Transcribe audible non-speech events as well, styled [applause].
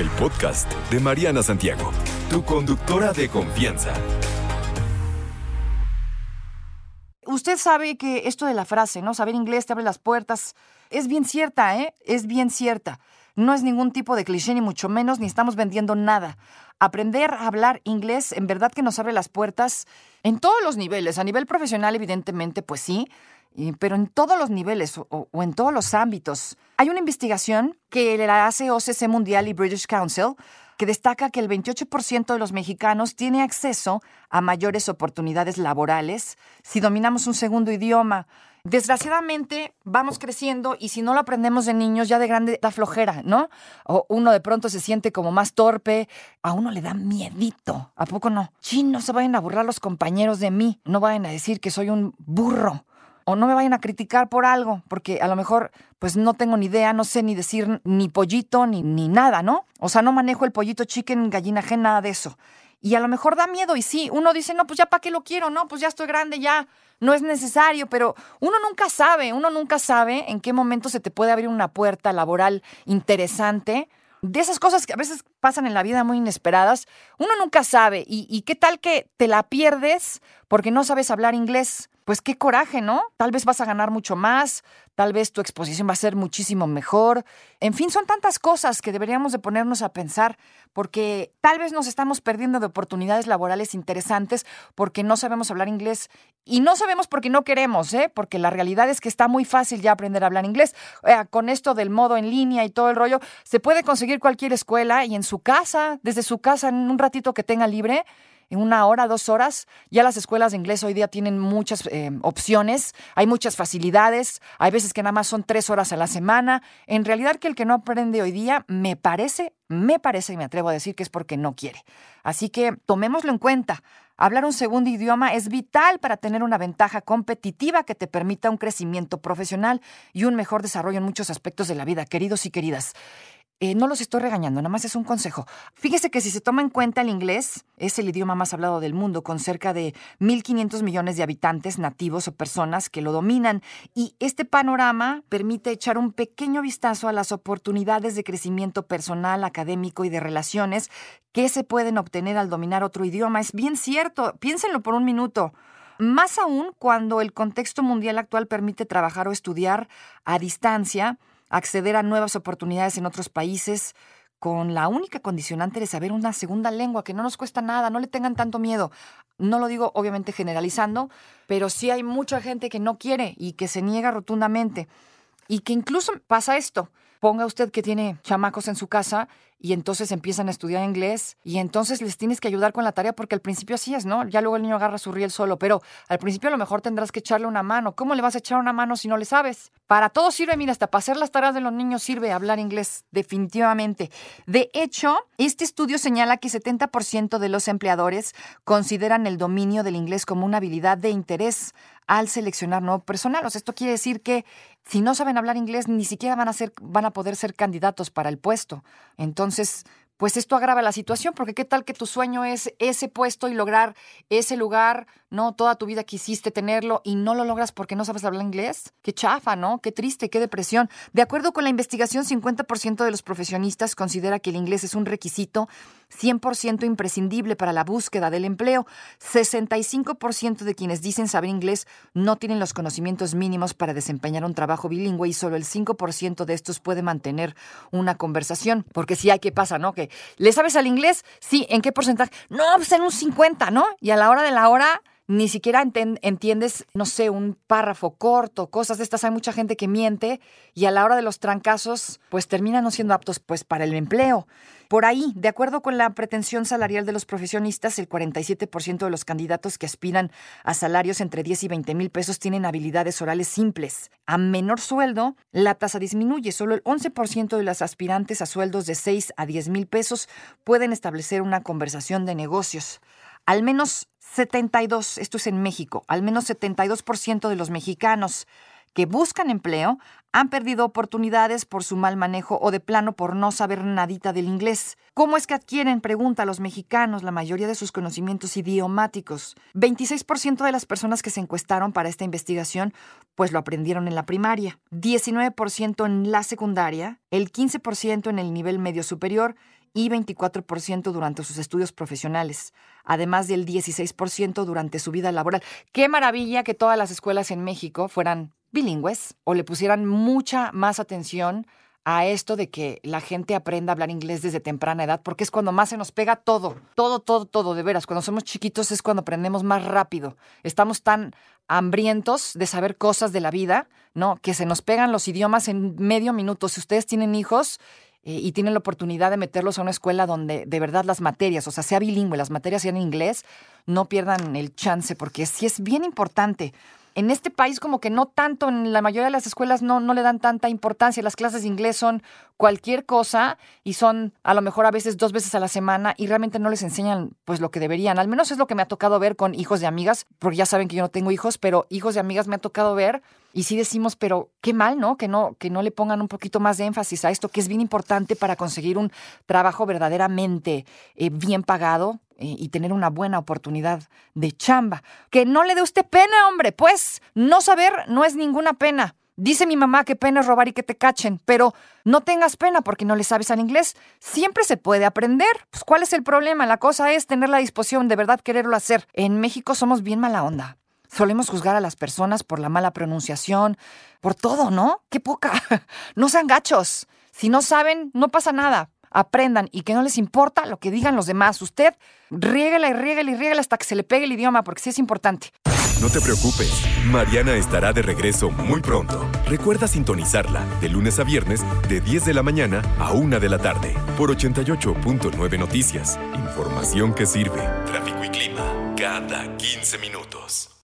el podcast de Mariana Santiago, tu conductora de confianza. Usted sabe que esto de la frase, ¿no? Saber inglés te abre las puertas, es bien cierta, ¿eh? Es bien cierta. No es ningún tipo de cliché, ni mucho menos, ni estamos vendiendo nada. Aprender a hablar inglés en verdad que nos abre las puertas en todos los niveles. A nivel profesional, evidentemente, pues sí, pero en todos los niveles o, en todos los ámbitos. Hay una investigación que la hace OCC Mundial y British Council que destaca que el 28% de los mexicanos tiene acceso a mayores oportunidades laborales si dominamos un segundo idioma. Desgraciadamente vamos creciendo y si no lo aprendemos de niños, ya de grande da flojera, ¿no? O uno de pronto se siente como más torpe, a uno le da miedito, ¿a poco no? Sí, no se vayan a burlar los compañeros de mí, no vayan a decir que soy un burro o no me vayan a criticar por algo, porque a lo mejor pues no tengo ni idea, no sé ni decir ni pollito ni, ni nada, ¿no? O sea, no manejo el pollito chicken, gallina nada de eso. Y a lo mejor da miedo y sí, uno dice, no, pues ya para qué lo quiero, no, pues ya estoy grande, ya no es necesario, pero uno nunca sabe, uno nunca sabe en qué momento se te puede abrir una puerta laboral interesante. De esas cosas que a veces pasan en la vida muy inesperadas, uno nunca sabe. ¿Y, y qué tal que te la pierdes porque no sabes hablar inglés? Pues qué coraje, ¿no? Tal vez vas a ganar mucho más, tal vez tu exposición va a ser muchísimo mejor. En fin, son tantas cosas que deberíamos de ponernos a pensar porque tal vez nos estamos perdiendo de oportunidades laborales interesantes porque no sabemos hablar inglés y no sabemos porque no queremos, ¿eh? Porque la realidad es que está muy fácil ya aprender a hablar inglés. con esto del modo en línea y todo el rollo, se puede conseguir cualquier escuela y en su casa, desde su casa, en un ratito que tenga libre, en una hora, dos horas. Ya las escuelas de inglés hoy día tienen muchas eh, opciones, hay muchas facilidades, hay veces que nada más son tres horas a la semana. En realidad que el que no aprende hoy día, me parece, me parece y me atrevo a decir que es porque no quiere. Así que tomémoslo en cuenta. Hablar un segundo idioma es vital para tener una ventaja competitiva que te permita un crecimiento profesional y un mejor desarrollo en muchos aspectos de la vida, queridos y queridas. Eh, no los estoy regañando, nada más es un consejo. Fíjese que si se toma en cuenta el inglés, es el idioma más hablado del mundo, con cerca de 1.500 millones de habitantes nativos o personas que lo dominan. Y este panorama permite echar un pequeño vistazo a las oportunidades de crecimiento personal, académico y de relaciones que se pueden obtener al dominar otro idioma. Es bien cierto, piénsenlo por un minuto. Más aún cuando el contexto mundial actual permite trabajar o estudiar a distancia acceder a nuevas oportunidades en otros países con la única condicionante de saber una segunda lengua, que no nos cuesta nada, no le tengan tanto miedo. No lo digo obviamente generalizando, pero sí hay mucha gente que no quiere y que se niega rotundamente. Y que incluso pasa esto. Ponga usted que tiene chamacos en su casa y entonces empiezan a estudiar inglés y entonces les tienes que ayudar con la tarea porque al principio así es, ¿no? Ya luego el niño agarra su riel solo, pero al principio a lo mejor tendrás que echarle una mano. ¿Cómo le vas a echar una mano si no le sabes? Para todo sirve, mira, hasta para hacer las tareas de los niños sirve hablar inglés, definitivamente. De hecho, este estudio señala que 70% de los empleadores consideran el dominio del inglés como una habilidad de interés al seleccionar nuevo personal. O sea, esto quiere decir que si no saben hablar inglés, ni siquiera van a, ser, van a poder ser candidatos para el puesto. Entonces, pues esto agrava la situación, porque qué tal que tu sueño es ese puesto y lograr ese lugar, ¿no? Toda tu vida quisiste tenerlo y no lo logras porque no sabes hablar inglés. Qué chafa, ¿no? Qué triste, qué depresión. De acuerdo con la investigación, 50% de los profesionistas considera que el inglés es un requisito 100% imprescindible para la búsqueda del empleo. 65% de quienes dicen saber inglés no tienen los conocimientos mínimos para desempeñar un trabajo bilingüe y solo el 5% de estos puede mantener una conversación. Porque si hay que pasa, ¿no? Que ¿le sabes al inglés? Sí, ¿en qué porcentaje? No, pues en un 50, ¿no? Y a la hora de la hora ni siquiera entiendes, no sé, un párrafo corto, cosas de estas. Hay mucha gente que miente y a la hora de los trancazos, pues terminan no siendo aptos pues para el empleo. Por ahí, de acuerdo con la pretensión salarial de los profesionistas, el 47% de los candidatos que aspiran a salarios entre 10 y 20 mil pesos tienen habilidades orales simples. A menor sueldo, la tasa disminuye. Solo el 11% de las aspirantes a sueldos de 6 a 10 mil pesos pueden establecer una conversación de negocios. Al menos 72, esto es en México, al menos 72% de los mexicanos que buscan empleo han perdido oportunidades por su mal manejo o de plano por no saber nadita del inglés. ¿Cómo es que adquieren, pregunta a los mexicanos, la mayoría de sus conocimientos idiomáticos? 26% de las personas que se encuestaron para esta investigación pues lo aprendieron en la primaria, 19% en la secundaria, el 15% en el nivel medio superior y 24% durante sus estudios profesionales, además del 16% durante su vida laboral. Qué maravilla que todas las escuelas en México fueran bilingües o le pusieran mucha más atención a esto de que la gente aprenda a hablar inglés desde temprana edad, porque es cuando más se nos pega todo, todo, todo, todo, de veras. Cuando somos chiquitos es cuando aprendemos más rápido. Estamos tan hambrientos de saber cosas de la vida, ¿no? Que se nos pegan los idiomas en medio minuto. Si ustedes tienen hijos eh, y tienen la oportunidad de meterlos a una escuela donde de verdad las materias, o sea, sea bilingüe, las materias sean en inglés, no pierdan el chance, porque sí es bien importante en este país como que no tanto, en la mayoría de las escuelas no, no le dan tanta importancia. Las clases de inglés son cualquier cosa y son a lo mejor a veces dos veces a la semana y realmente no les enseñan pues lo que deberían. Al menos es lo que me ha tocado ver con hijos de amigas, porque ya saben que yo no tengo hijos, pero hijos de amigas me ha tocado ver y sí decimos, pero qué mal, ¿no? Que no, que no le pongan un poquito más de énfasis a esto, que es bien importante para conseguir un trabajo verdaderamente eh, bien pagado, y tener una buena oportunidad de chamba. Que no le dé usted pena, hombre, pues no saber no es ninguna pena. Dice mi mamá que pena es robar y que te cachen, pero no tengas pena porque no le sabes al inglés. Siempre se puede aprender. Pues, ¿Cuál es el problema? La cosa es tener la disposición de verdad quererlo hacer. En México somos bien mala onda. Solemos juzgar a las personas por la mala pronunciación, por todo, ¿no? Qué poca. [laughs] No sean gachos. Si no saben, no pasa nada aprendan y que no les importa lo que digan los demás. Usted riégala y riégala y riégala hasta que se le pegue el idioma, porque sí es importante. No te preocupes, Mariana estará de regreso muy pronto. Recuerda sintonizarla de lunes a viernes de 10 de la mañana a 1 de la tarde por 88.9 Noticias. Información que sirve. Tráfico y clima cada 15 minutos.